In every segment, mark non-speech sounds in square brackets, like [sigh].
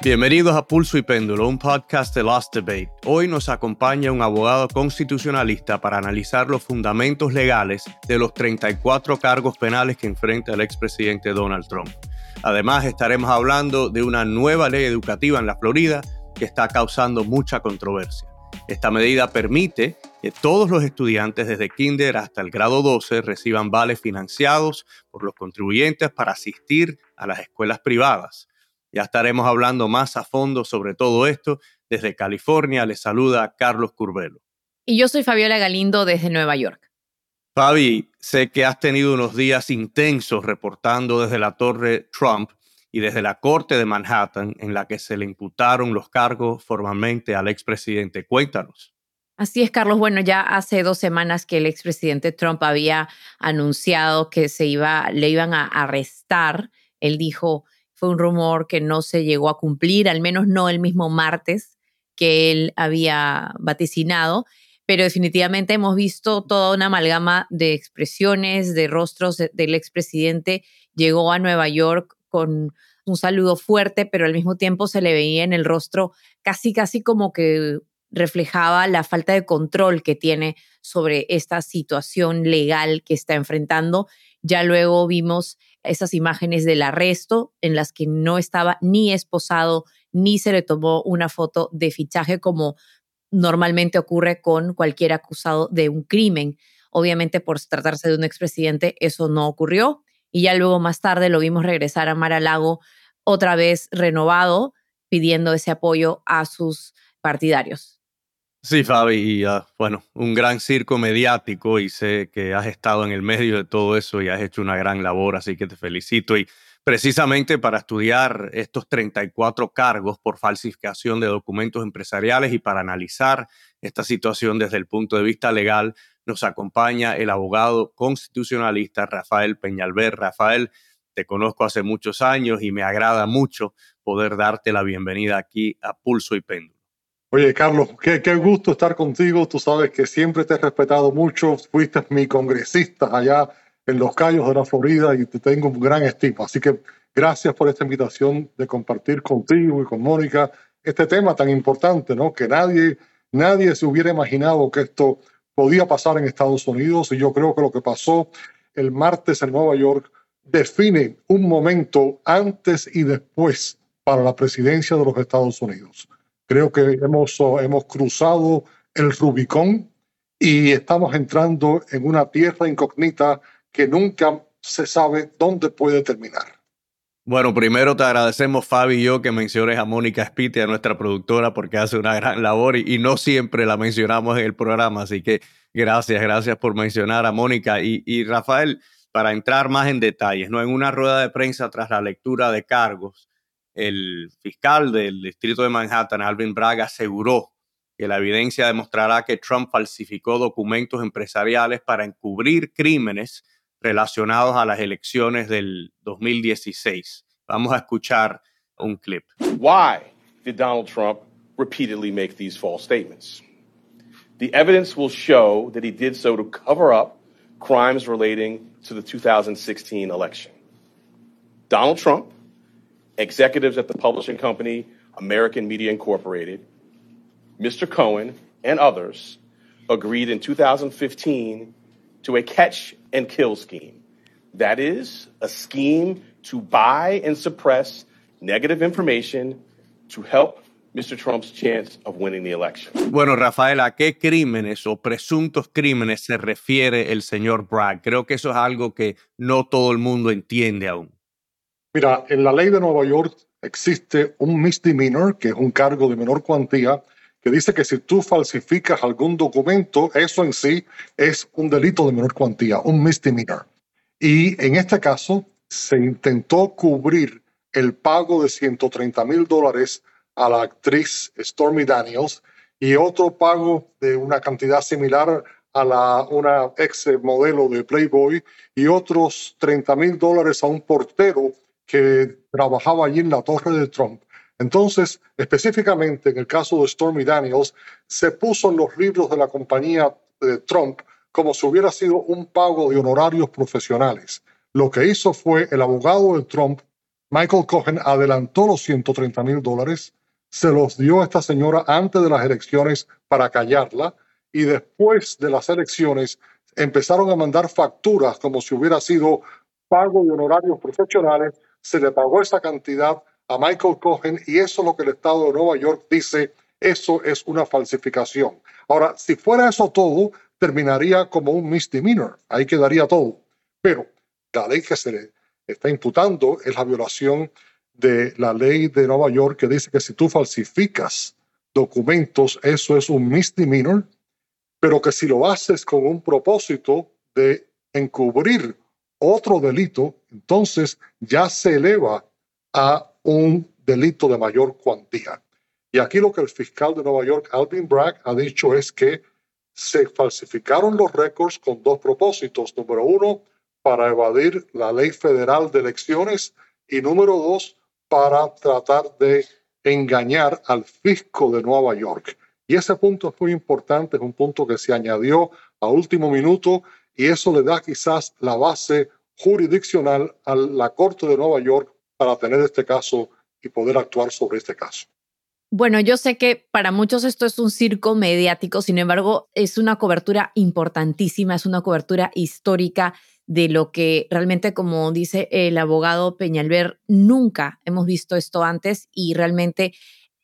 Bienvenidos a Pulso y Péndulo, un podcast de Lost Debate. Hoy nos acompaña un abogado constitucionalista para analizar los fundamentos legales de los 34 cargos penales que enfrenta el expresidente Donald Trump. Además, estaremos hablando de una nueva ley educativa en la Florida que está causando mucha controversia. Esta medida permite que todos los estudiantes desde kinder hasta el grado 12 reciban vales financiados por los contribuyentes para asistir a las escuelas privadas. Ya estaremos hablando más a fondo sobre todo esto. Desde California les saluda Carlos Curbelo. Y yo soy Fabiola Galindo desde Nueva York. Fabi, sé que has tenido unos días intensos reportando desde la Torre Trump y desde la Corte de Manhattan en la que se le imputaron los cargos formalmente al expresidente. Cuéntanos. Así es, Carlos. Bueno, ya hace dos semanas que el expresidente Trump había anunciado que se iba, le iban a arrestar. Él dijo, fue un rumor que no se llegó a cumplir, al menos no el mismo martes que él había vaticinado, pero definitivamente hemos visto toda una amalgama de expresiones, de rostros del expresidente. Llegó a Nueva York con un saludo fuerte, pero al mismo tiempo se le veía en el rostro casi, casi como que reflejaba la falta de control que tiene sobre esta situación legal que está enfrentando. Ya luego vimos esas imágenes del arresto en las que no estaba ni esposado ni se le tomó una foto de fichaje como normalmente ocurre con cualquier acusado de un crimen. Obviamente por tratarse de un expresidente eso no ocurrió y ya luego más tarde lo vimos regresar a Mar Lago otra vez renovado pidiendo ese apoyo a sus partidarios. Sí, Fabi, y ah, bueno, un gran circo mediático y sé que has estado en el medio de todo eso y has hecho una gran labor, así que te felicito. Y precisamente para estudiar estos 34 cargos por falsificación de documentos empresariales y para analizar esta situación desde el punto de vista legal, nos acompaña el abogado constitucionalista Rafael Peñalver. Rafael, te conozco hace muchos años y me agrada mucho poder darte la bienvenida aquí a Pulso y Péndulo. Oye, Carlos, qué, qué, gusto estar contigo. Tú sabes que siempre te he respetado mucho. Fuiste mi congresista allá en Los Cayos de la Florida y te tengo un gran estima. Así que gracias por esta invitación de compartir contigo y con Mónica este tema tan importante, ¿no? Que nadie, nadie se hubiera imaginado que esto podía pasar en Estados Unidos y yo creo que lo que pasó el martes en Nueva York define un momento antes y después para la presidencia de los Estados Unidos. Creo que hemos, hemos cruzado el Rubicón y estamos entrando en una tierra incógnita que nunca se sabe dónde puede terminar. Bueno, primero te agradecemos, Fabi y yo, que menciones a Mónica Spiti, a nuestra productora, porque hace una gran labor y, y, no siempre la mencionamos en el programa. Así que gracias, gracias por mencionar a Mónica. Y, y Rafael, para entrar más en detalles, ¿no? en una rueda de prensa tras la lectura de cargos, el fiscal del distrito de Manhattan, Alvin Braga, aseguró que la evidencia demostrará que Trump falsificó documentos empresariales para encubrir crímenes relacionados a las elecciones del 2016. Vamos a escuchar un clip. Why did Donald Trump repeatedly make these false statements? The evidence will show that he did so to cover up crimes relating to the 2016 election. Donald Trump executives at the publishing company American Media Incorporated, Mr. Cohen, and others agreed in 2015 to a catch and kill scheme. That is, a scheme to buy and suppress negative information to help Mr. Trump's chance of winning the election. Bueno, Rafael, ¿a qué crímenes o presuntos crímenes se refiere el señor Bragg? Creo que eso es algo que no todo el mundo entiende aún. Mira, en la ley de Nueva York existe un misdemeanor, que es un cargo de menor cuantía, que dice que si tú falsificas algún documento, eso en sí es un delito de menor cuantía, un misdemeanor. Y en este caso se intentó cubrir el pago de 130 mil dólares a la actriz Stormy Daniels y otro pago de una cantidad similar a la, una ex modelo de Playboy y otros 30 mil dólares a un portero que trabajaba allí en la torre de Trump. Entonces, específicamente en el caso de Stormy Daniels, se puso en los libros de la compañía de Trump como si hubiera sido un pago de honorarios profesionales. Lo que hizo fue el abogado de Trump Michael Cohen adelantó los 130 mil dólares, se los dio a esta señora antes de las elecciones para callarla y después de las elecciones empezaron a mandar facturas como si hubiera sido pago de honorarios profesionales, se le pagó esa cantidad a Michael Cohen y eso es lo que el Estado de Nueva York dice, eso es una falsificación. Ahora, si fuera eso todo, terminaría como un misdemeanor, ahí quedaría todo. Pero la ley que se le está imputando es la violación de la ley de Nueva York que dice que si tú falsificas documentos, eso es un misdemeanor, pero que si lo haces con un propósito de encubrir otro delito, entonces ya se eleva a un delito de mayor cuantía. Y aquí lo que el fiscal de Nueva York, Alvin Bragg, ha dicho es que se falsificaron los récords con dos propósitos. Número uno, para evadir la ley federal de elecciones y número dos, para tratar de engañar al fisco de Nueva York. Y ese punto es muy importante, es un punto que se añadió a último minuto y eso le da quizás la base jurisdiccional a la Corte de Nueva York para tener este caso y poder actuar sobre este caso. Bueno, yo sé que para muchos esto es un circo mediático, sin embargo, es una cobertura importantísima, es una cobertura histórica de lo que realmente, como dice el abogado Peñalver, nunca hemos visto esto antes y realmente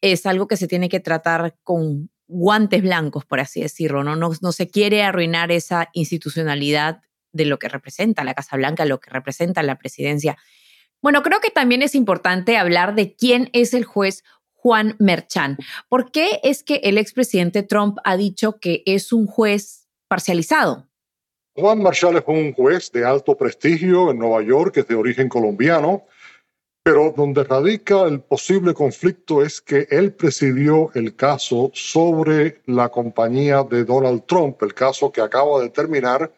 es algo que se tiene que tratar con guantes blancos, por así decirlo, ¿no? No, no se quiere arruinar esa institucionalidad de lo que representa la Casa Blanca, lo que representa la presidencia. Bueno, creo que también es importante hablar de quién es el juez Juan Merchan. ¿Por qué es que el expresidente Trump ha dicho que es un juez parcializado? Juan Marshall es un juez de alto prestigio en Nueva York, que es de origen colombiano, pero donde radica el posible conflicto es que él presidió el caso sobre la compañía de Donald Trump, el caso que acaba de terminar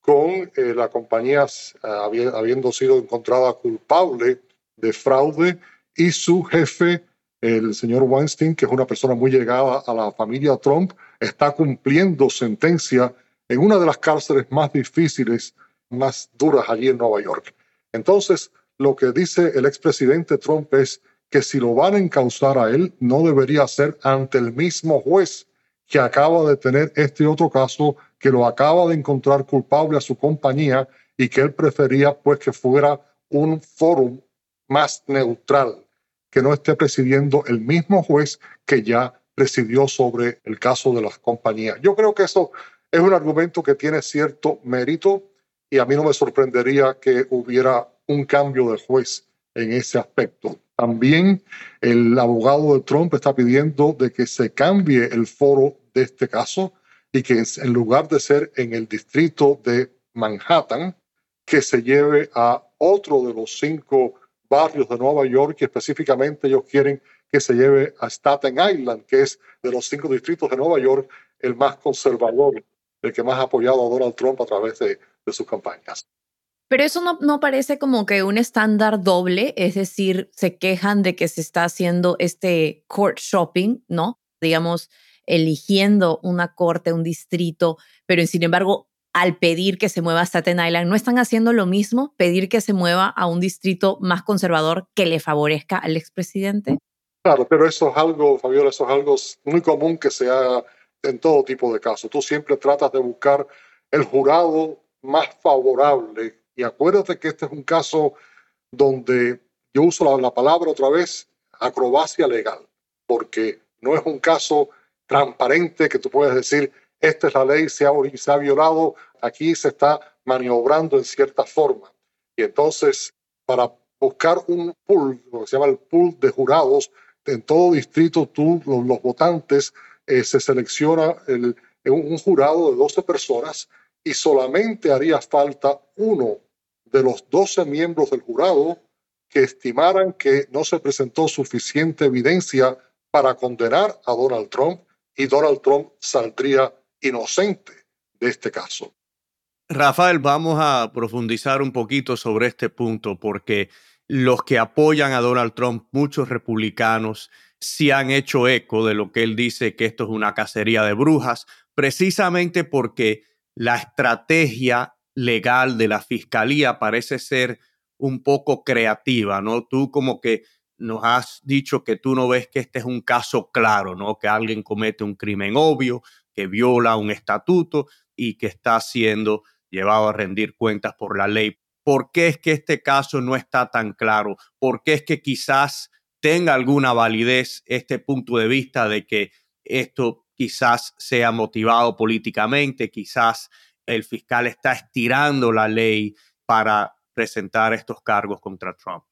con eh, la compañía eh, habiendo sido encontrada culpable de fraude y su jefe, el señor Weinstein, que es una persona muy llegada a la familia Trump, está cumpliendo sentencia en una de las cárceles más difíciles, más duras allí en Nueva York. Entonces, lo que dice el expresidente Trump es que si lo van a encauzar a él, no debería ser ante el mismo juez que acaba de tener este otro caso, que lo acaba de encontrar culpable a su compañía y que él prefería pues que fuera un foro más neutral, que no esté presidiendo el mismo juez que ya presidió sobre el caso de las compañías. Yo creo que eso es un argumento que tiene cierto mérito y a mí no me sorprendería que hubiera un cambio de juez en ese aspecto. También el abogado de Trump está pidiendo de que se cambie el foro de este caso y que en lugar de ser en el distrito de Manhattan, que se lleve a otro de los cinco barrios de Nueva York y específicamente ellos quieren que se lleve a Staten Island, que es de los cinco distritos de Nueva York el más conservador, el que más ha apoyado a Donald Trump a través de, de sus campañas. Pero eso no, no, parece como que un estándar doble, es decir, se quejan de que se está haciendo este court shopping, ¿no? Digamos, eligiendo una corte, un distrito, pero sin embargo, al pedir que se mueva a Staten Island, ¿no están haciendo lo mismo? Pedir que se mueva a un distrito más conservador que le favorezca al expresidente. Claro, pero eso es algo, Fabiola, eso es algo muy común que se haga en todo tipo de casos. Tú siempre tratas de buscar el jurado más favorable y acuérdate que este es un caso donde yo uso la, palabra otra vez, acrobacia legal, porque no es un caso transparente que tú puedes decir, esta es la ley, se ha, se ha violado, aquí se está maniobrando en cierta forma. Y entonces, para buscar un pool, lo que se llama el pool de jurados, en todo distrito tú, los, votantes, eh, se selecciona el, un jurado de 12 personas y solamente haría falta uno de los 12 miembros del jurado que estimaran que no se presentó suficiente evidencia para condenar a Donald Trump y Donald Trump saldría inocente de este caso. Rafael, vamos a profundizar un poquito sobre este punto porque los que apoyan a Donald Trump, muchos republicanos, sí han hecho eco de lo que él dice que esto es una cacería de brujas, precisamente porque la estrategia legal de la fiscalía parece ser un poco creativa, ¿no? Tú como que nos has dicho que tú no ves que este es un caso claro, ¿no? Que alguien comete un crimen obvio, que viola un estatuto y que está siendo llevado a rendir cuentas por la ley. ¿Por qué es que este caso no está tan claro? ¿Por qué es que quizás tenga alguna validez este punto de vista de que esto quizás sea motivado políticamente, quizás el fiscal está estirando la ley para presentar estos cargos contra Trump?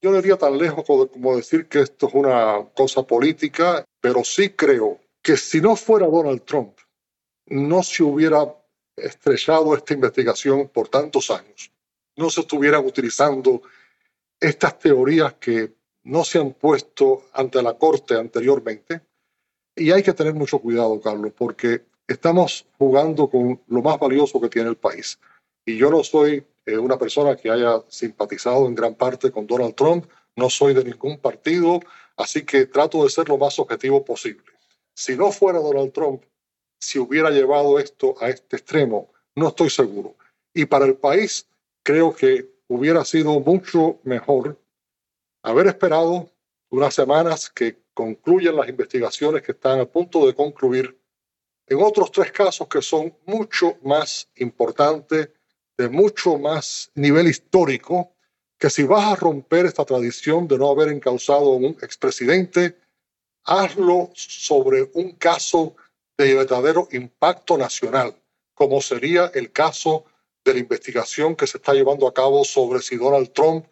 Yo no iría tan lejos como decir que esto es una cosa política, pero sí creo que si no fuera Donald Trump, no se hubiera estrellado esta investigación por tantos años. No se estuvieran utilizando estas teorías que no se han puesto ante la Corte anteriormente. Y hay que tener mucho cuidado, Carlos, porque estamos jugando con lo más valioso que tiene el país. Y yo no soy eh, una persona que haya simpatizado en gran parte con Donald Trump, no soy de ningún partido, así que trato de ser lo más objetivo posible. Si no fuera Donald Trump, si hubiera llevado esto a este extremo, no estoy seguro. Y para el país, creo que hubiera sido mucho mejor haber esperado unas semanas que concluyan las investigaciones que están a punto de concluir en otros tres casos que son mucho más importantes de mucho más nivel histórico que si vas a romper esta tradición de no haber encausado a un expresidente, hazlo sobre un caso de verdadero impacto nacional, como sería el caso de la investigación que se está llevando a cabo sobre si Donald Trump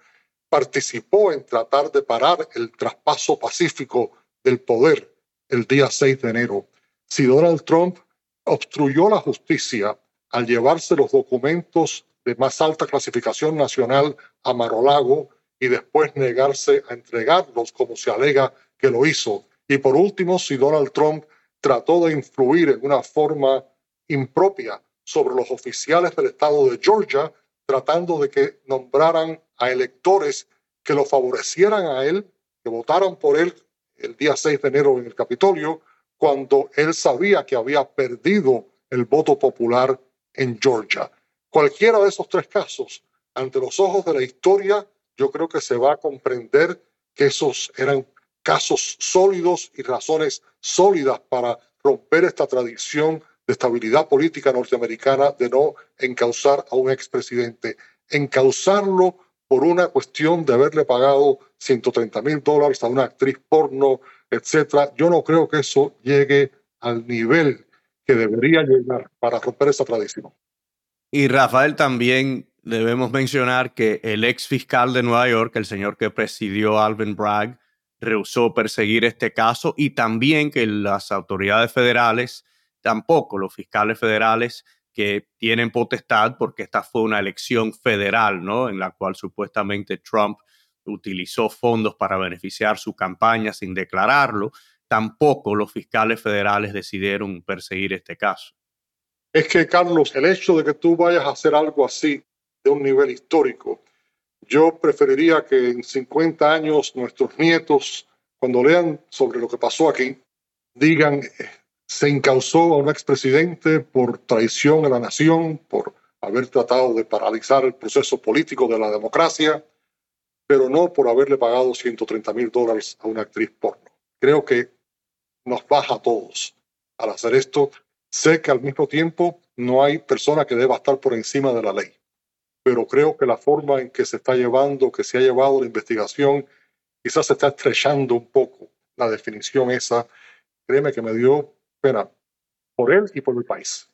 participó en tratar de parar el traspaso pacífico del poder el día 6 de enero. Si Donald Trump obstruyó la justicia al llevarse los documentos de más alta clasificación nacional a Marolago y después negarse a entregarlos como se alega que lo hizo. Y por último, si Donald Trump trató de influir en una forma impropia sobre los oficiales del estado de Georgia, tratando de que nombraran a electores que lo favorecieran a él, que votaran por él el día 6 de enero en el Capitolio, cuando él sabía que había perdido el voto popular en Georgia. Cualquiera de esos tres casos, ante los ojos de la historia, yo creo que se va a comprender que esos eran casos sólidos y razones sólidas para romper esta tradición de estabilidad política norteamericana de no encausar a un expresidente. Encausarlo por una cuestión de haberle pagado 130 mil dólares a una actriz porno, etcétera. Yo no creo que eso llegue al nivel que debería llegar para romper esa tradición. Y Rafael, también debemos mencionar que el ex fiscal de Nueva York, el señor que presidió Alvin Bragg, rehusó perseguir este caso y también que las autoridades federales, tampoco los fiscales federales que tienen potestad, porque esta fue una elección federal, ¿no? En la cual supuestamente Trump utilizó fondos para beneficiar su campaña sin declararlo, tampoco los fiscales federales decidieron perseguir este caso. Es que, Carlos, el hecho de que tú vayas a hacer algo así de un nivel histórico, yo preferiría que en 50 años nuestros nietos, cuando lean sobre lo que pasó aquí, digan, se incausó a un expresidente por traición a la nación, por haber tratado de paralizar el proceso político de la democracia, pero no por haberle pagado 130 mil dólares a una actriz porno. Creo que nos baja a todos al hacer esto. Sé que al mismo tiempo no hay persona que deba estar por encima de la ley, pero creo que la forma en que se está llevando, que se ha llevado la investigación, quizás se está estrechando un poco la definición esa. Créeme que me dio pena por él y por el país.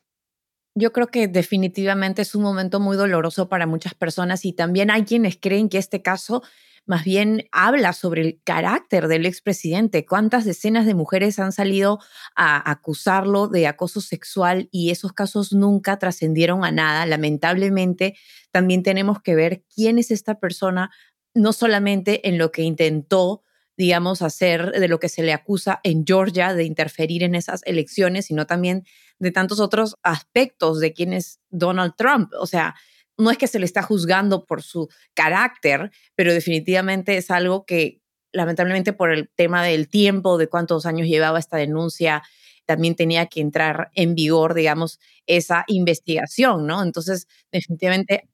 Yo creo que definitivamente es un momento muy doloroso para muchas personas y también hay quienes creen que este caso más bien habla sobre el carácter del expresidente. ¿Cuántas decenas de mujeres han salido a acusarlo de acoso sexual y esos casos nunca trascendieron a nada? Lamentablemente, también tenemos que ver quién es esta persona, no solamente en lo que intentó digamos, hacer de lo que se le acusa en Georgia de interferir en esas elecciones, sino también de tantos otros aspectos de quién es Donald Trump. O sea, no es que se le está juzgando por su carácter, pero definitivamente es algo que lamentablemente por el tema del tiempo, de cuántos años llevaba esta denuncia, también tenía que entrar en vigor, digamos, esa investigación, ¿no? Entonces, definitivamente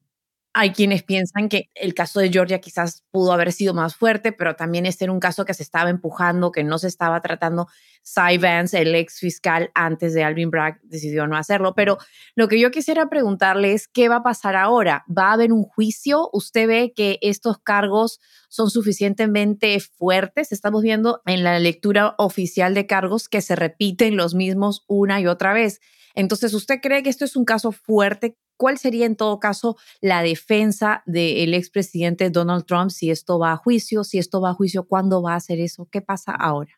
Hay quienes piensan que el caso de Georgia quizás pudo haber sido más fuerte, pero también este era un caso que se estaba empujando, que no se estaba tratando. Cy Vance, el ex fiscal antes de Alvin Bragg, decidió no hacerlo. Pero lo que yo quisiera preguntarle es, ¿qué va a pasar ahora? ¿Va a haber un juicio? ¿Usted ve que estos cargos son suficientemente fuertes? Estamos viendo en la lectura oficial de cargos que se repiten los mismos una y otra vez. Entonces, ¿usted cree que esto es un caso fuerte ¿Cuál sería en todo caso la defensa del expresidente Donald Trump si esto va a juicio? Si esto va a juicio, ¿cuándo va a hacer eso? ¿Qué pasa ahora?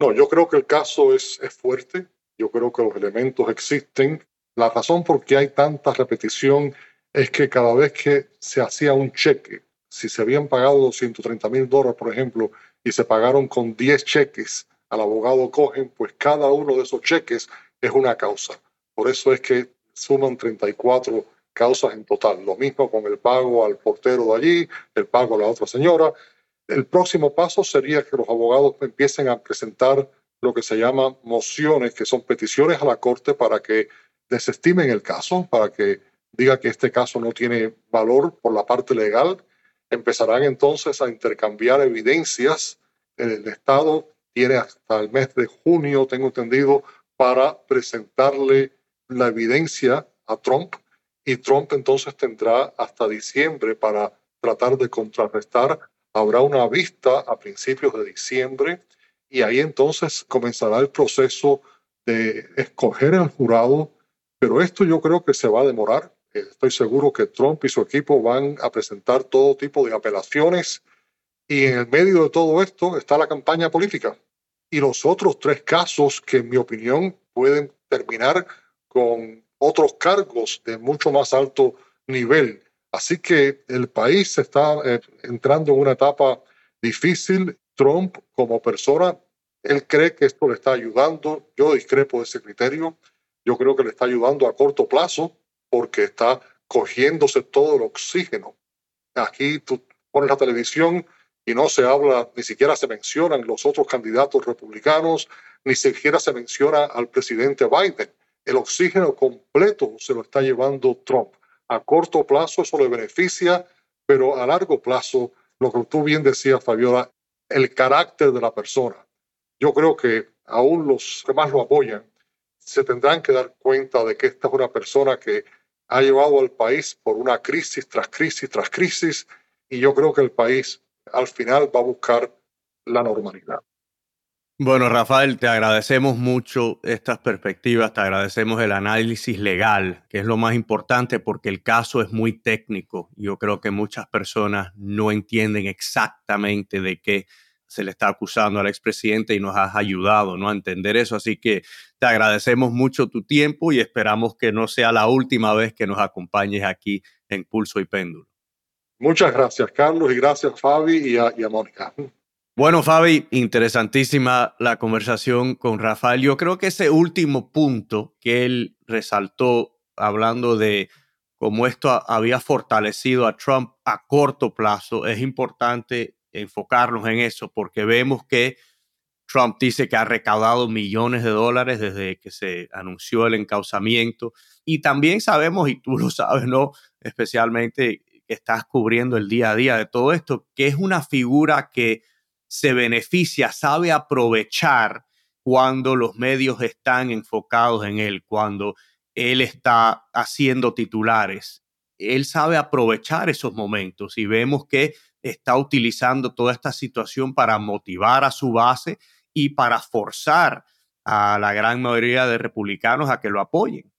No, yo creo que el caso es, fuerte. Yo creo que los elementos existen. La razón por qué hay tanta repetición es que cada vez que se hacía un cheque, si se habían pagado 230 mil dólares, por ejemplo, y se pagaron con 10 cheques al abogado Cohen, pues cada uno de esos cheques es una causa. Por eso es que suman 34 causas en total. Lo mismo con el pago al portero de allí, el pago a la otra señora. El próximo paso sería que los abogados empiecen a presentar lo que se llama mociones, que son peticiones a la Corte para que desestimen el caso, para que diga que este caso no tiene valor por la parte legal. Empezarán entonces a intercambiar evidencias. El Estado tiene hasta el mes de junio, tengo entendido, para presentarle la evidencia a Trump y Trump entonces tendrá hasta diciembre para tratar de contrarrestar. Habrá una vista a principios de diciembre y ahí entonces comenzará el proceso de escoger el jurado, pero esto yo creo que se va a demorar. Estoy seguro que Trump y su equipo van a presentar todo tipo de apelaciones y en el medio de todo esto está la campaña política y los otros tres casos que en mi opinión pueden terminar con otros cargos de mucho más alto nivel. Así que el país está eh, entrando en una etapa difícil. Trump como persona, él cree que esto le está ayudando. Yo discrepo de ese criterio. Yo creo que le está ayudando a corto plazo porque está cogiéndose todo el oxígeno. Aquí tú pones la televisión y no se habla, ni siquiera se mencionan los otros candidatos republicanos, ni siquiera se menciona al presidente Biden el oxígeno completo se lo está llevando Trump. A corto plazo eso le beneficia, pero a largo plazo, lo que tú bien decías, Fabiola, el carácter de la persona. Yo creo que aún los que más lo apoyan se tendrán que dar cuenta de que esta es una persona que ha llevado al país por una crisis tras crisis tras crisis y yo creo que el país al final va a buscar la normalidad. Bueno, Rafael, te agradecemos mucho estas perspectivas, te agradecemos el análisis legal, que es lo más importante porque el caso es muy técnico. Yo creo que muchas personas no entienden exactamente de qué se le está acusando al expresidente y nos has ayudado ¿no? a entender eso. Así que te agradecemos mucho tu tiempo y esperamos que no sea la última vez que nos acompañes aquí en Pulso y Péndulo. Muchas gracias, Carlos, y gracias, Fabi y a, y a Mónica. Bueno, Fabi, interesantísima la conversación con Rafael. Yo creo que ese último punto que él resaltó, hablando de cómo esto había fortalecido a Trump a corto plazo, es importante enfocarnos en eso porque vemos que Trump dice que ha recaudado millones de dólares desde que se anunció el encauzamiento. Y también sabemos, y tú lo sabes, ¿no? Especialmente que estás cubriendo el día a día de todo esto, que es una figura que se beneficia, sabe aprovechar cuando los medios están enfocados en él, cuando él está haciendo titulares. Él sabe aprovechar esos momentos y vemos que está utilizando toda esta situación para motivar a su base y para forzar a la gran mayoría de republicanos a que lo apoyen.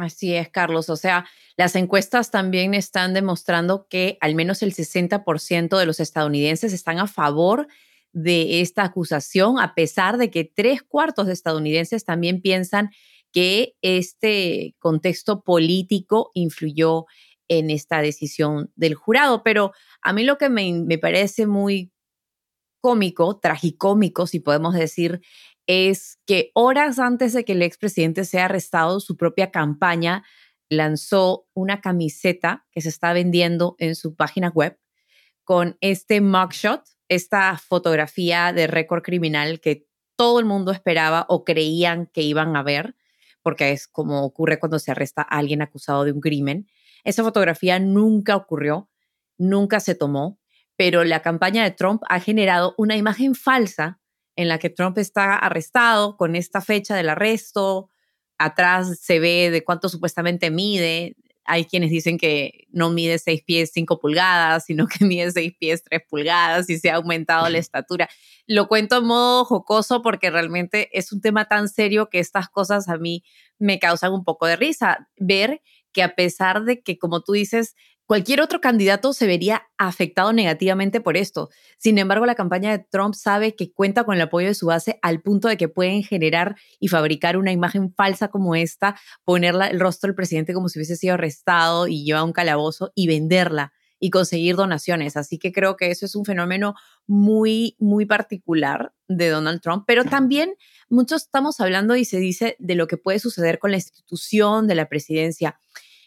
Así es, Carlos. O sea, las encuestas también están demostrando que al menos el 60% de los estadounidenses están a favor de esta acusación, a pesar de que tres cuartos de estadounidenses también piensan que este contexto político influyó en esta decisión del jurado. Pero a mí lo que me, me parece muy cómico, tragicómico, si podemos decir, es que horas antes de que el expresidente sea arrestado, su propia campaña lanzó una camiseta que se está vendiendo en su página web con este mugshot, esta fotografía de récord criminal que todo el mundo esperaba o creían que iban a ver, porque es como ocurre cuando se arresta a alguien acusado de un crimen. Esa fotografía nunca ocurrió, nunca se tomó, pero la campaña de Trump ha generado una imagen falsa en la que Trump está arrestado con esta fecha del arresto. Atrás se ve de cuánto supuestamente mide. Hay quienes dicen que no mide 6 pies 5 pulgadas, sino que [laughs] mide 6 pies 3 pulgadas y se ha aumentado la estatura. Lo cuento en modo jocoso porque realmente es un tema tan serio que estas cosas a mí me causan un poco de risa. Ver que a pesar de que, como tú dices, Cualquier otro candidato se vería afectado negativamente por esto. Sin embargo, la campaña de Trump sabe que cuenta con el apoyo de su base al punto de que pueden generar y fabricar una imagen falsa como esta, ponerla el rostro del presidente como si hubiese sido arrestado y lleva un calabozo y venderla y conseguir donaciones. Así que creo que eso es un fenómeno muy, muy particular de Donald Trump, pero también muchos estamos hablando y se dice de lo que puede suceder con la institución de la presidencia.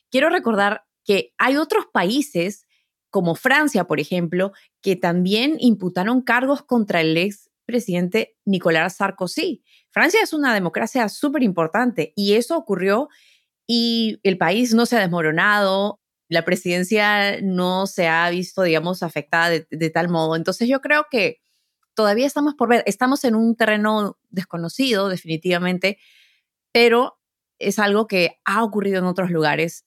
Quiero recordar que hay otros países, como Francia, por ejemplo, que también imputaron cargos contra el ex presidente Nicolás Sarkozy. Francia es una democracia súper importante y eso ocurrió y el país no se ha desmoronado, la presidencia no se ha visto, digamos, afectada de, de, tal modo. Entonces yo creo que todavía estamos por ver, estamos en un terreno desconocido definitivamente, pero es algo que ha ocurrido en otros lugares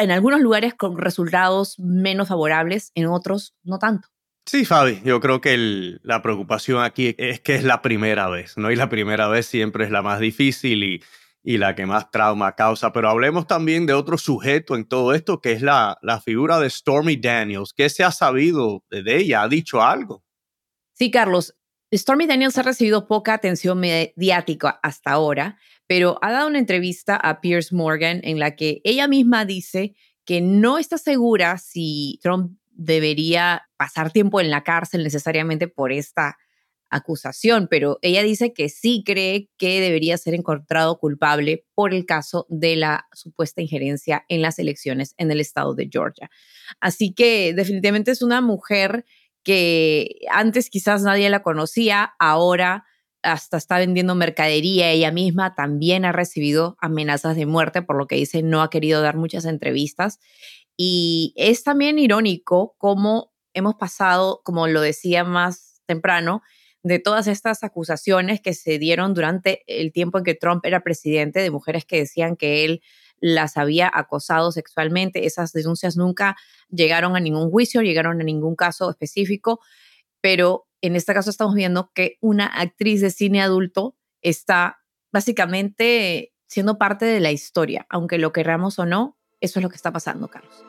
en algunos lugares con resultados menos favorables, en otros no tanto. Sí, Fabi, yo creo que la preocupación aquí es que es la primera vez, ¿no? Y la primera vez siempre es la más difícil y, y la que más trauma causa. Pero hablemos también de otro sujeto en todo esto, que es la, la figura de Stormy Daniels. ¿Qué se ha sabido de ella? ¿Ha dicho algo? Sí, Carlos. Stormy Daniels ha recibido poca atención mediática hasta ahora, pero ha dado una entrevista a Piers Morgan en la que ella misma dice que no está segura si Trump debería pasar tiempo en la cárcel necesariamente por esta acusación, pero ella dice que sí cree que debería ser encontrado culpable por el caso de la supuesta injerencia en las elecciones en el estado de Georgia. Así que definitivamente es una mujer que antes quizás nadie la conocía, ahora hasta está vendiendo mercadería ella misma, también ha recibido amenazas de muerte, por lo que dice no ha querido dar muchas entrevistas. Y es también irónico cómo hemos pasado, como lo decía más temprano, de todas estas acusaciones que se dieron durante el tiempo en que Trump era presidente, de mujeres que decían que él las había acosado sexualmente. Esas denuncias nunca llegaron a ningún juicio, llegaron a ningún caso específico, pero en este caso estamos viendo que una actriz de cine adulto está básicamente siendo parte de la historia, aunque lo queramos o no, eso es lo que está pasando, Carlos.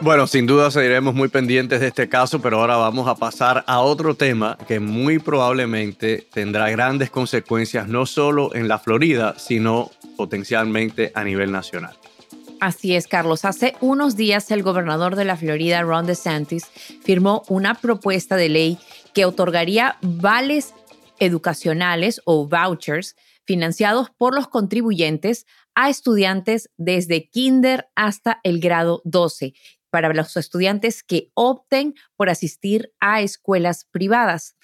Bueno, sin duda seguiremos muy pendientes de este caso, pero ahora vamos a pasar a otro tema que muy probablemente tendrá grandes consecuencias no solo en la Florida, sino potencialmente a nivel nacional. Así es, Carlos. Hace unos días el gobernador de la Florida, Ron DeSantis, firmó una propuesta de ley que otorgaría vales educacionales o vouchers financiados por los contribuyentes a estudiantes desde kinder hasta el grado 12 para los estudiantes que opten por asistir a escuelas privadas.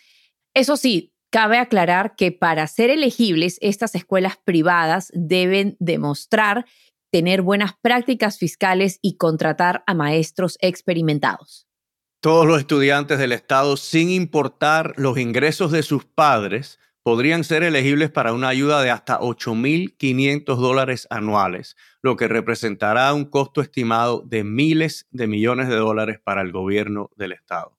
Eso sí, cabe aclarar que para ser elegibles, estas escuelas privadas deben demostrar tener buenas prácticas fiscales y contratar a maestros experimentados. Todos los estudiantes del Estado, sin importar los ingresos de sus padres, podrían ser elegibles para una ayuda de hasta 8.500 dólares anuales, lo que representará un costo estimado de miles de millones de dólares para el gobierno del Estado.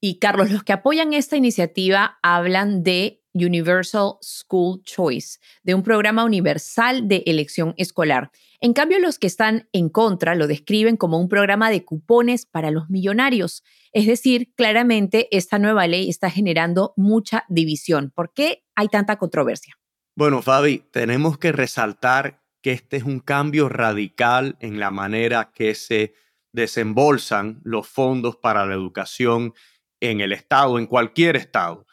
Y Carlos, los que apoyan esta iniciativa hablan de Universal School Choice, de un programa universal de elección escolar. En cambio, los que están en contra lo describen como un programa de cupones para los millonarios. Es decir, claramente esta nueva ley está generando mucha división. ¿Por qué hay tanta controversia? Bueno, Fabi, tenemos que resaltar que este es un cambio radical en la manera que se desembolsan los fondos para la educación en el Estado, en cualquier Estado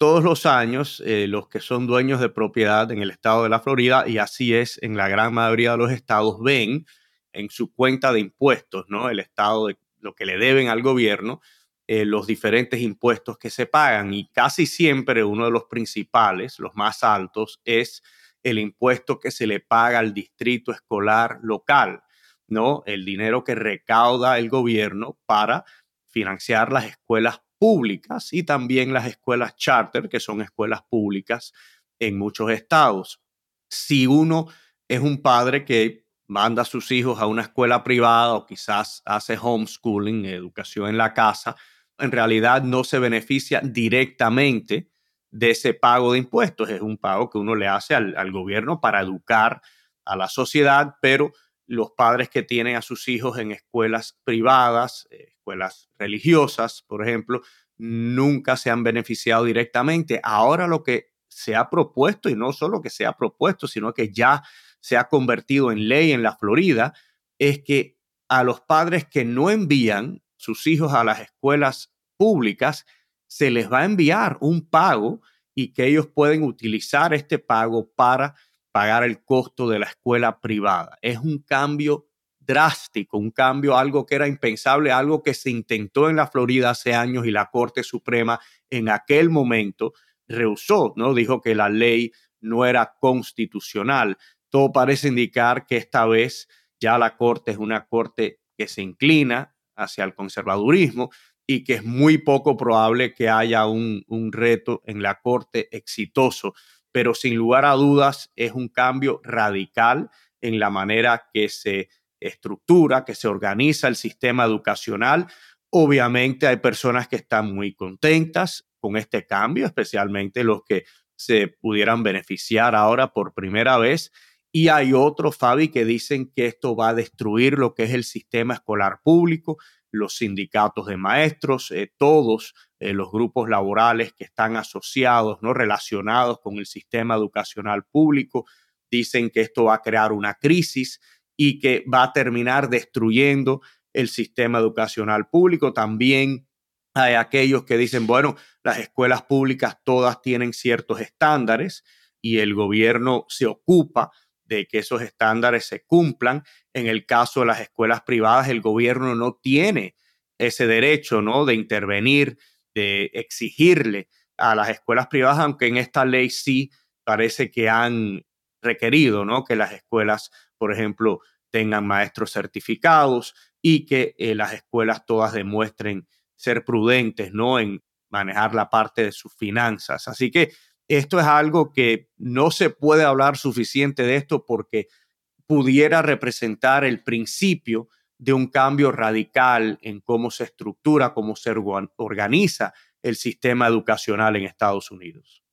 todos los años eh, los que son dueños de propiedad en el estado de la Florida, y así es en la gran mayoría de los estados, ven en su cuenta de impuestos, ¿no? El estado de lo que le deben al gobierno, eh, los diferentes impuestos que se pagan. Y casi siempre uno de los principales, los más altos, es el impuesto que se le paga al distrito escolar local. ¿no? El dinero que recauda el gobierno para financiar las escuelas públicas y también las escuelas charter, que son escuelas públicas en muchos estados. Si uno es un padre que manda a sus hijos a una escuela privada o quizás hace homeschooling, educación en la casa, en realidad no se beneficia directamente de ese pago de impuestos. Es un pago que uno le hace al, al gobierno para educar a la sociedad, pero los padres que tienen a sus hijos en escuelas privadas, eh, escuelas religiosas, por ejemplo, nunca se han beneficiado directamente. Ahora lo que se ha propuesto, y no solo que se ha propuesto, sino que ya se ha convertido en ley en la Florida, es que a los padres que no envían sus hijos a las escuelas públicas, se les va a enviar un pago y que ellos pueden utilizar este pago para pagar el costo de la escuela privada. Es un cambio drástico, un cambio, algo que era impensable, algo que se intentó en la Florida hace años y la Corte Suprema en aquel momento rehusó, ¿no? Dijo que la ley no era constitucional. Todo parece indicar que esta vez ya la Corte es una Corte que se inclina hacia el conservadurismo y que es muy poco probable que haya un, un reto en la Corte exitoso pero sin lugar a dudas es un cambio radical en la manera que se estructura, que se organiza el sistema educacional. Obviamente hay personas que están muy contentas con este cambio, especialmente los que se pudieran beneficiar ahora por primera vez. Y hay otros, Fabi, que dicen que esto va a destruir lo que es el sistema escolar público, los sindicatos de maestros, eh, todos eh, los grupos laborales que están asociados, no relacionados con el sistema educacional público, dicen que esto va a crear una crisis y que va a terminar destruyendo el sistema educacional público. También hay aquellos que dicen, bueno, las escuelas públicas todas tienen ciertos estándares y el gobierno se ocupa de que esos estándares se cumplan. En el caso de las escuelas privadas, el gobierno no tiene ese derecho, ¿no? De intervenir, de exigirle a las escuelas privadas, aunque en esta ley sí parece que han requerido, ¿no? Que las escuelas, por ejemplo, tengan maestros certificados y que eh, las escuelas todas demuestren ser prudentes, ¿no? En manejar la parte de sus finanzas. Así que esto es algo que no se puede hablar suficiente de esto porque pudiera representar el principio de un cambio radical en cómo se estructura, cómo se organiza el sistema educacional en Estados Unidos.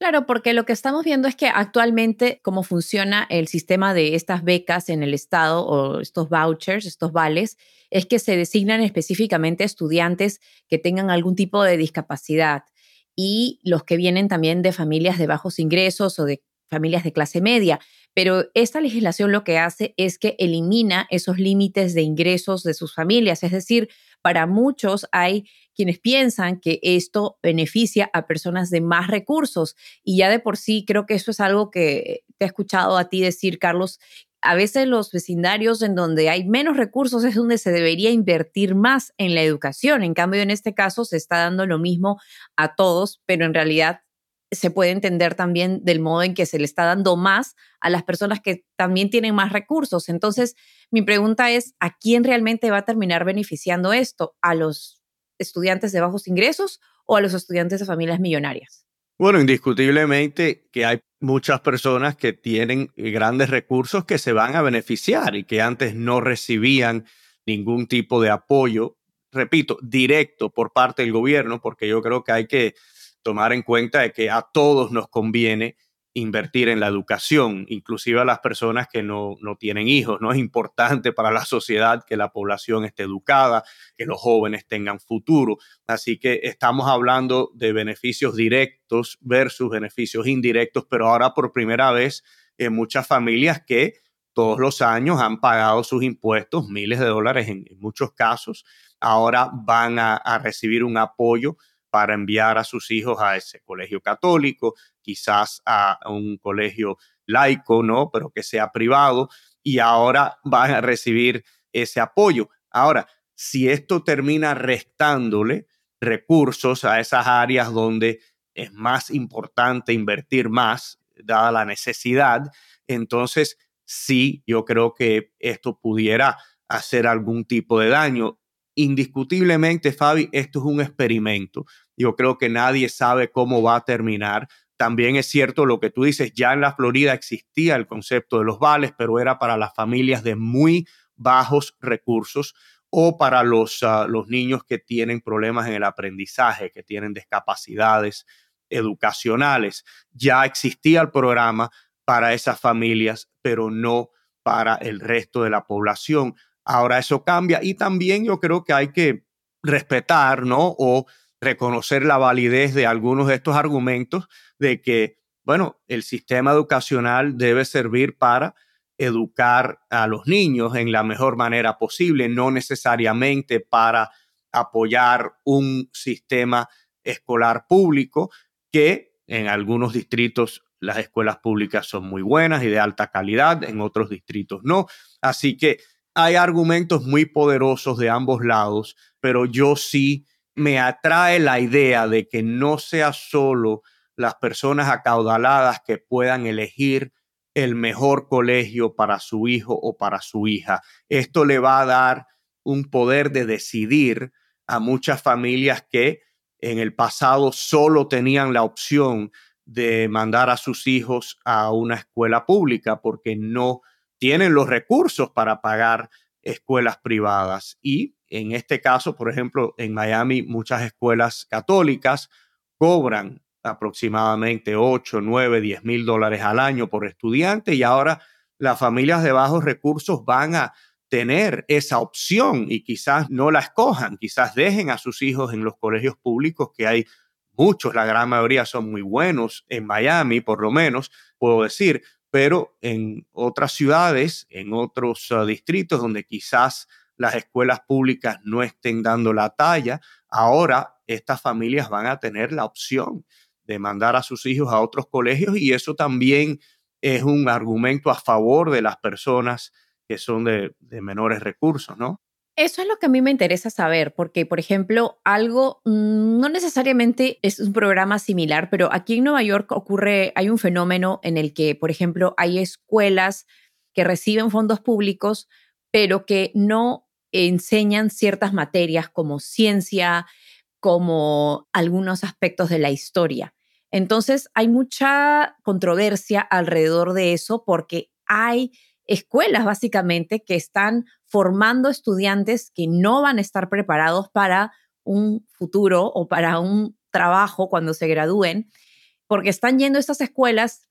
Claro, porque lo que estamos viendo es que actualmente cómo funciona el sistema de estas becas en el Estado o estos vouchers, estos vales, es que se designan específicamente estudiantes que tengan algún tipo de discapacidad y los que vienen también de familias de bajos ingresos o de familias de clase media. Pero esta legislación lo que hace es que elimina esos límites de ingresos de sus familias. Es decir, para muchos hay quienes piensan que esto beneficia a personas de más recursos. Y ya de por sí creo que eso es algo que te he escuchado a ti decir, Carlos, a veces los vecindarios en donde hay menos recursos es donde se debería invertir más en la educación. En cambio, en este caso se está dando lo mismo a todos, pero en realidad se puede entender también del modo en que se le está dando más a las personas que también tienen más recursos. Entonces, mi pregunta es, ¿a quién realmente va a terminar beneficiando esto? ¿A los estudiantes de bajos ingresos o a los estudiantes de familias millonarias? Bueno, indiscutiblemente que hay muchas personas que tienen eh, grandes recursos que se van a beneficiar y que antes no recibían ningún tipo de apoyo, repito, directo por parte del gobierno, porque yo creo que hay que tomar en cuenta de que a todos nos conviene invertir en la educación, inclusive a las personas que no, no tienen hijos. No es importante para la sociedad que la población esté educada, que los jóvenes tengan futuro. Así que estamos hablando de beneficios directos versus beneficios indirectos, pero ahora por primera vez en muchas familias que todos los años han pagado sus impuestos, miles de dólares en, muchos casos, ahora van a, a recibir un apoyo para enviar a sus hijos a ese colegio católico, quizás a un colegio laico, ¿no? Pero que sea privado y ahora van a recibir ese apoyo. Ahora, si esto termina restándole recursos a esas áreas donde es más importante invertir más, dada la necesidad, entonces sí, yo creo que esto pudiera hacer algún tipo de daño. Indiscutiblemente, Fabi, esto es un experimento. Yo creo que nadie sabe cómo va a terminar. También es cierto lo que tú dices, ya en la Florida existía el concepto de los vales, pero era para las familias de muy bajos recursos o para los, ah, los niños que tienen problemas en el aprendizaje, que tienen discapacidades educacionales. Ya existía el programa para esas familias, pero no para el resto de la población. Ahora eso cambia y también yo creo que hay que respetar, ¿no? O reconocer la validez de algunos de estos argumentos de que, bueno, el sistema educacional debe servir para educar a los niños en la mejor manera posible, no necesariamente para apoyar un sistema escolar público que en algunos distritos las escuelas públicas son muy buenas y de alta calidad, en otros distritos no. Así que hay argumentos muy poderosos de ambos lados, pero yo sí me atrae la idea de que no sea solo las personas acaudaladas que puedan elegir el mejor colegio para su hijo o para su hija. Esto le va a dar un poder de decidir a muchas familias que en el pasado solo tenían la opción de mandar a sus hijos a una escuela pública porque no tienen los recursos para pagar escuelas privadas. Y en este caso, por ejemplo, en Miami, muchas escuelas católicas cobran aproximadamente 8, 9, 10 mil dólares al año por estudiante y ahora las familias de bajos recursos van a tener esa opción y quizás no la escojan, quizás dejen a sus hijos en los colegios públicos que hay muchos, la gran mayoría son muy buenos, en Miami por lo menos, puedo decir, pero en otras ciudades, en otros uh, distritos donde quizás las escuelas públicas no estén dando la talla, ahora estas familias van a tener la opción de mandar a sus hijos a otros colegios y eso también es un argumento a favor de las personas que son de, menores recursos, ¿no? Eso es lo que a mí me interesa saber, porque, por ejemplo, algo, mm, no necesariamente es un programa similar, pero aquí en Nueva York ocurre, hay un fenómeno en el que, por ejemplo, hay escuelas que reciben fondos públicos, pero que no enseñan ciertas materias como ciencia, como algunos aspectos de la historia. Entonces, hay mucha controversia alrededor de eso porque hay escuelas básicamente que están formando estudiantes que no van a estar preparados para un futuro o para un trabajo cuando se gradúen, porque están yendo a estas escuelas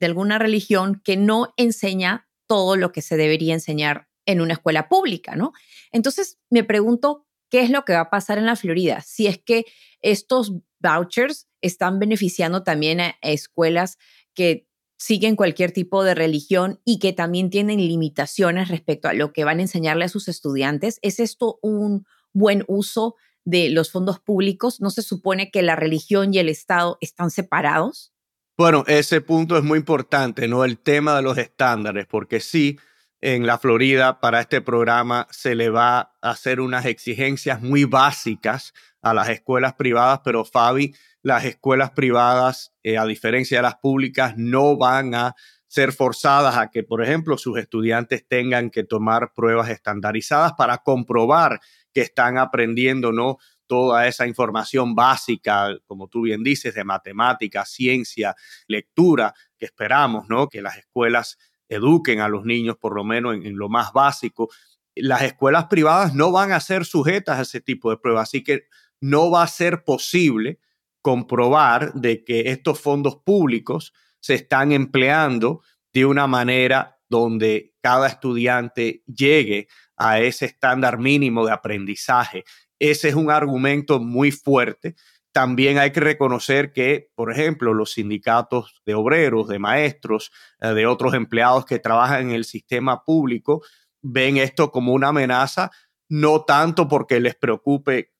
de alguna religión que no enseña todo lo que se debería enseñar en una escuela pública, ¿no? Entonces me pregunto qué es lo que va a pasar en la Florida, si es que estos vouchers están beneficiando también a escuelas que siguen cualquier tipo de religión y que también tienen limitaciones respecto a lo que van a enseñarle a sus estudiantes. ¿Es esto un buen uso de los fondos públicos? ¿No se supone que la religión y el Estado están separados? Bueno, ese punto es muy importante, ¿no? El tema de los estándares, porque sí, en la Florida para este programa se le va a hacer unas exigencias muy básicas a las escuelas privadas, pero Fabi, las escuelas privadas, eh, a diferencia de las públicas, no van a ser forzadas a que, por ejemplo, sus estudiantes tengan que tomar pruebas estandarizadas para comprobar que están aprendiendo, ¿no? Toda esa información básica, como tú bien dices, de matemática, ciencia, lectura, que esperamos, ¿no? Que las escuelas eduquen a los niños, por lo menos en, lo más básico. Las escuelas privadas no van a ser sujetas a ese tipo de pruebas, así que no va a ser posible comprobar de que estos fondos públicos se están empleando de una manera donde cada estudiante llegue a ese estándar mínimo de aprendizaje. Ese es un argumento muy fuerte también hay que reconocer que, por ejemplo, los sindicatos de obreros, de maestros, eh, de otros empleados que trabajan en el sistema público, ven esto como una amenaza, no tanto porque les preocupe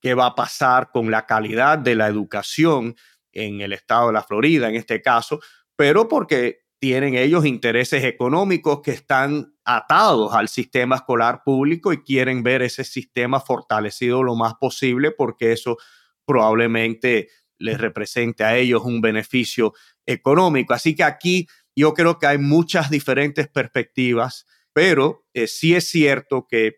qué va a pasar con la calidad de la educación en el estado de la Florida, en este caso, pero porque tienen ellos intereses económicos que están atados al sistema escolar público y quieren ver ese sistema fortalecido lo más posible porque eso probablemente les represente a ellos un beneficio económico. Así que aquí yo creo que hay muchas diferentes perspectivas, pero eh, sí es cierto que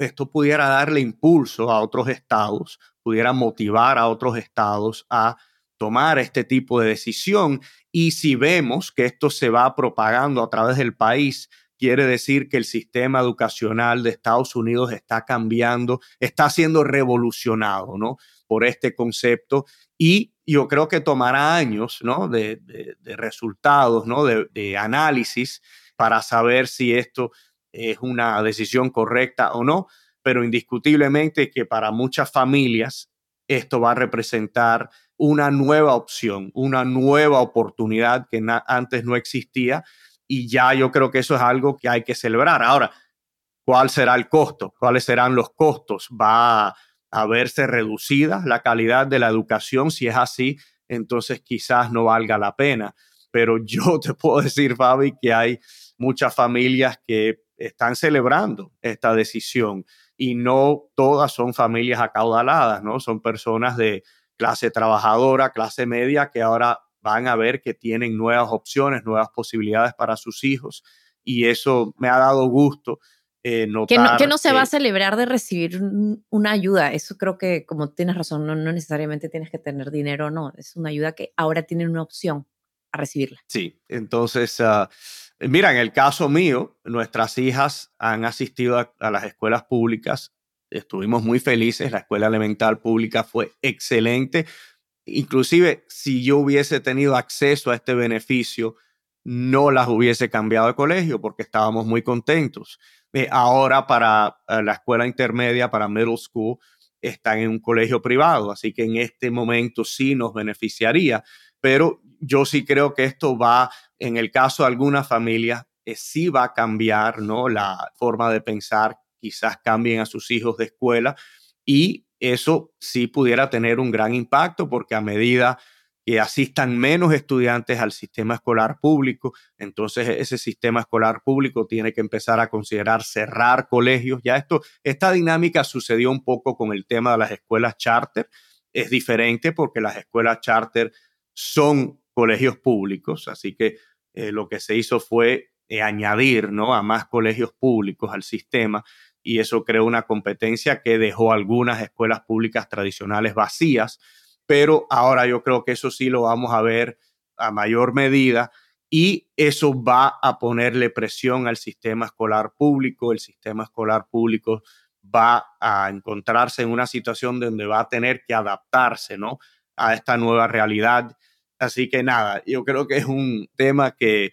esto pudiera darle impulso a otros estados, pudiera motivar a otros estados a tomar este tipo de decisión. Y si vemos que esto se va propagando a través del país, quiere decir que el sistema educacional de Estados Unidos está cambiando, está siendo revolucionado, ¿no? Por este concepto. Y yo creo que tomará años, ¿no? De, resultados, ¿no? de análisis para saber si esto es una decisión correcta o no, pero indiscutiblemente que para muchas familias esto va a representar una nueva opción, una nueva oportunidad que antes no existía y ya yo creo que eso es algo que hay que celebrar. Ahora, ¿cuál será el costo? ¿Cuáles serán los costos? ¿Va a verse reducida la calidad de la educación? Si es así, entonces quizás no valga la pena. Pero [laughs] yo te puedo decir, Fabi, que hay muchas familias que están celebrando esta decisión y no todas son familias acaudaladas, ¿no? Son personas de clase trabajadora, clase media, que ahora van a ver que tienen nuevas opciones, nuevas posibilidades para sus hijos y eso me ha dado gusto. Eh, notar que, no, se va a celebrar de recibir una ayuda. Eso creo que, como tienes razón, no, necesariamente tienes que tener dinero, no. Es una ayuda que ahora tienen una opción a recibirla. Sí, entonces, ah, Mira, en el caso mío, nuestras hijas han asistido a, las escuelas públicas. Estuvimos muy felices. La escuela elemental pública fue excelente. Inclusive, si yo hubiese tenido acceso a este beneficio, no las hubiese cambiado de colegio porque estábamos muy contentos. Eh, ahora para eh, la escuela intermedia, para middle school, están en un colegio privado, así que en este momento sí nos beneficiaría, pero yo sí creo que esto va en el caso de algunas familias, eh, sí va a cambiar ¿no? la forma de pensar, quizás cambien a sus hijos de escuela y eso sí pudiera tener un gran impacto porque a medida que asistan menos estudiantes al sistema escolar público, entonces ese sistema escolar público tiene que empezar a considerar cerrar colegios. Ya esto, esta dinámica sucedió un poco con el tema de las escuelas charter. Es diferente porque las escuelas charter son colegios públicos, así que eh, lo que se hizo fue eh, añadir ¿no? a más colegios públicos al sistema y eso creó una competencia que dejó algunas escuelas públicas tradicionales vacías, pero ahora yo creo que eso sí lo vamos a ver a mayor medida y eso va a ponerle presión al sistema escolar público. El sistema escolar público va a encontrarse en una situación donde va a tener que adaptarse ¿no? A esta nueva realidad Así que nada, yo creo que es un tema que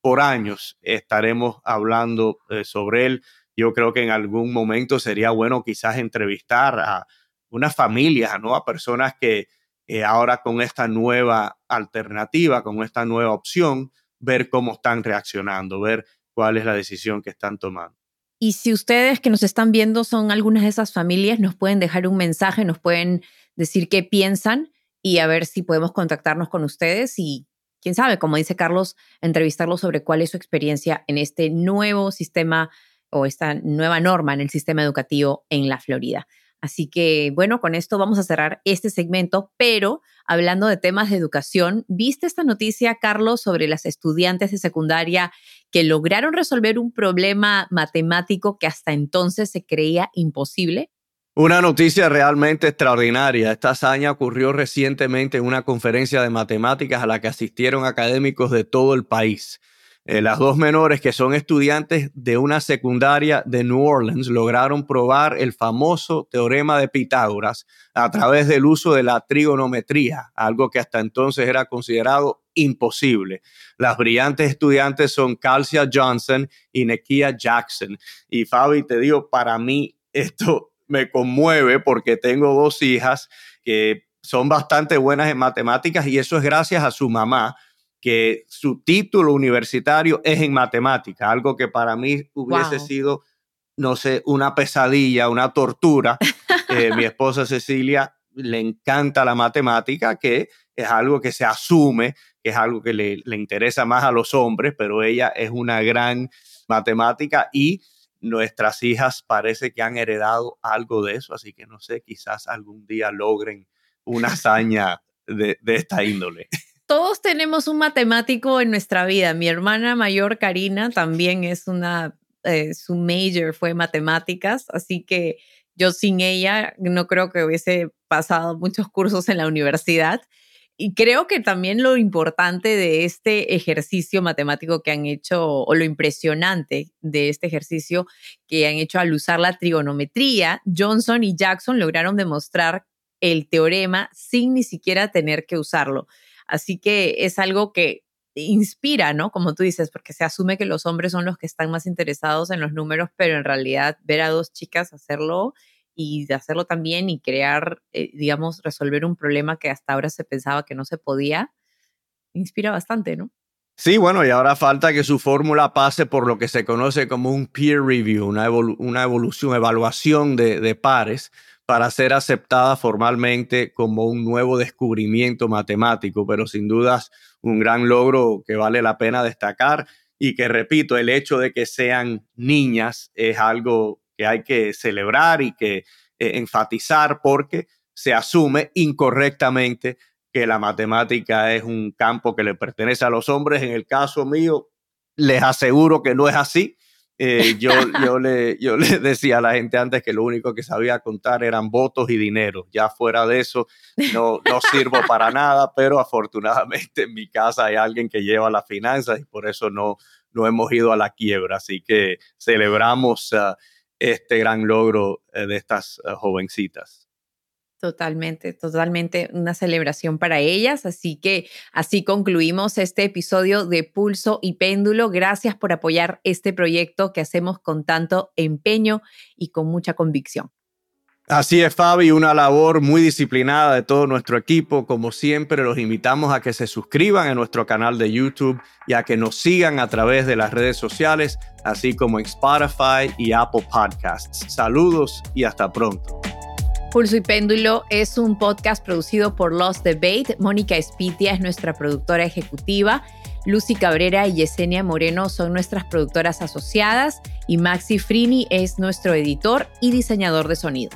por años estaremos hablando eh, sobre él. Yo creo que en algún momento sería bueno quizás entrevistar a una familia, ¿no? A personas que eh, ahora con esta nueva alternativa, con esta nueva opción, ver cómo están reaccionando, ver cuál es la decisión que están tomando. Y si ustedes que nos están viendo son algunas de esas familias, nos pueden dejar un mensaje, nos pueden decir qué piensan y a ver si podemos contactarnos con ustedes y, quién sabe, como dice Carlos, entrevistarlos sobre cuál es su experiencia en este nuevo sistema o esta nueva norma en el sistema educativo en la Florida. Así que, bueno, con esto vamos a cerrar este segmento, pero hablando de temas de educación, ¿viste esta noticia, Carlos, sobre las estudiantes de secundaria que lograron resolver un problema matemático que hasta entonces se creía imposible? Una noticia realmente extraordinaria. Esta hazaña ocurrió recientemente en una conferencia de matemáticas a la que asistieron académicos de todo el país. Eh, las dos menores, que son estudiantes de una secundaria de New Orleans, lograron probar el famoso teorema de Pitágoras a través del uso de la trigonometría, algo que hasta entonces era considerado imposible. Las brillantes estudiantes son Calcia Johnson y Nekia Jackson. Y Fabi, te digo, para mí esto me conmueve porque tengo dos hijas que son bastante buenas en matemáticas y eso es gracias a su mamá, que su título universitario es en matemáticas, algo que para mí hubiese sido, no sé, una pesadilla, una tortura. [laughs] Eh, mi esposa Cecilia le encanta la matemática, que es algo que se asume, que es algo que le, le interesa más a los hombres, pero ella es una gran matemática y nuestras hijas parece que han heredado algo de eso, así que no sé, quizás algún día logren una [laughs] hazaña de, esta índole. todos tenemos un matemático en nuestra vida. Mi hermana mayor, Karina, también es una, eh, su major fue matemáticas, así que yo sin ella no creo que hubiese pasado muchos cursos en la universidad. Y creo que también lo importante de este ejercicio matemático que han hecho, o lo impresionante de este ejercicio que han hecho al usar la trigonometría, Johnson y Jackson lograron demostrar el teorema sin ni siquiera tener que usarlo. Así que es algo que inspira, ¿no? Como tú dices, porque se asume que los hombres son los que están más interesados en los números, pero en realidad ver a dos chicas hacerlo y de hacerlo también y crear, eh, digamos, resolver un problema que hasta ahora se pensaba que no se podía, inspira bastante, ¿no? Sí, bueno, y ahora falta que su fórmula pase por lo que se conoce como un peer review, una, una evolución, evaluación de, de pares para ser aceptada formalmente como un nuevo descubrimiento matemático, pero sin dudas un gran logro que vale la pena destacar y que, repito, el hecho de que sean niñas es algo que hay que celebrar y que eh, enfatizar porque se asume incorrectamente que la matemática es un campo que le pertenece a los hombres. En el caso mío, les aseguro que no es así. Eh, [laughs] yo, yo, le, yo le decía a la gente antes que lo único que sabía contar eran votos y dinero. Ya fuera de eso, no, no sirvo para nada, pero afortunadamente en mi casa hay alguien que lleva las finanzas y por eso no, no hemos ido a la quiebra. Así que celebramos este gran logro eh, de estas eh, jovencitas. Totalmente, totalmente una celebración para ellas. Así que así concluimos este episodio de Pulso y Péndulo. Gracias por apoyar este proyecto que hacemos con tanto empeño y con mucha convicción. Así es, Fabi, una labor muy disciplinada de todo nuestro equipo. Como siempre, los invitamos a que se suscriban a nuestro canal de YouTube y a que nos sigan a través de las redes sociales, así como en Spotify y Apple Podcasts. Saludos y hasta pronto. Pulso y Péndulo es un podcast producido por Lost Debate. Mónica Espitia es nuestra productora ejecutiva. Lucy Cabrera y Yesenia Moreno son nuestras productoras asociadas y Maxi Frini es nuestro editor y diseñador de sonido.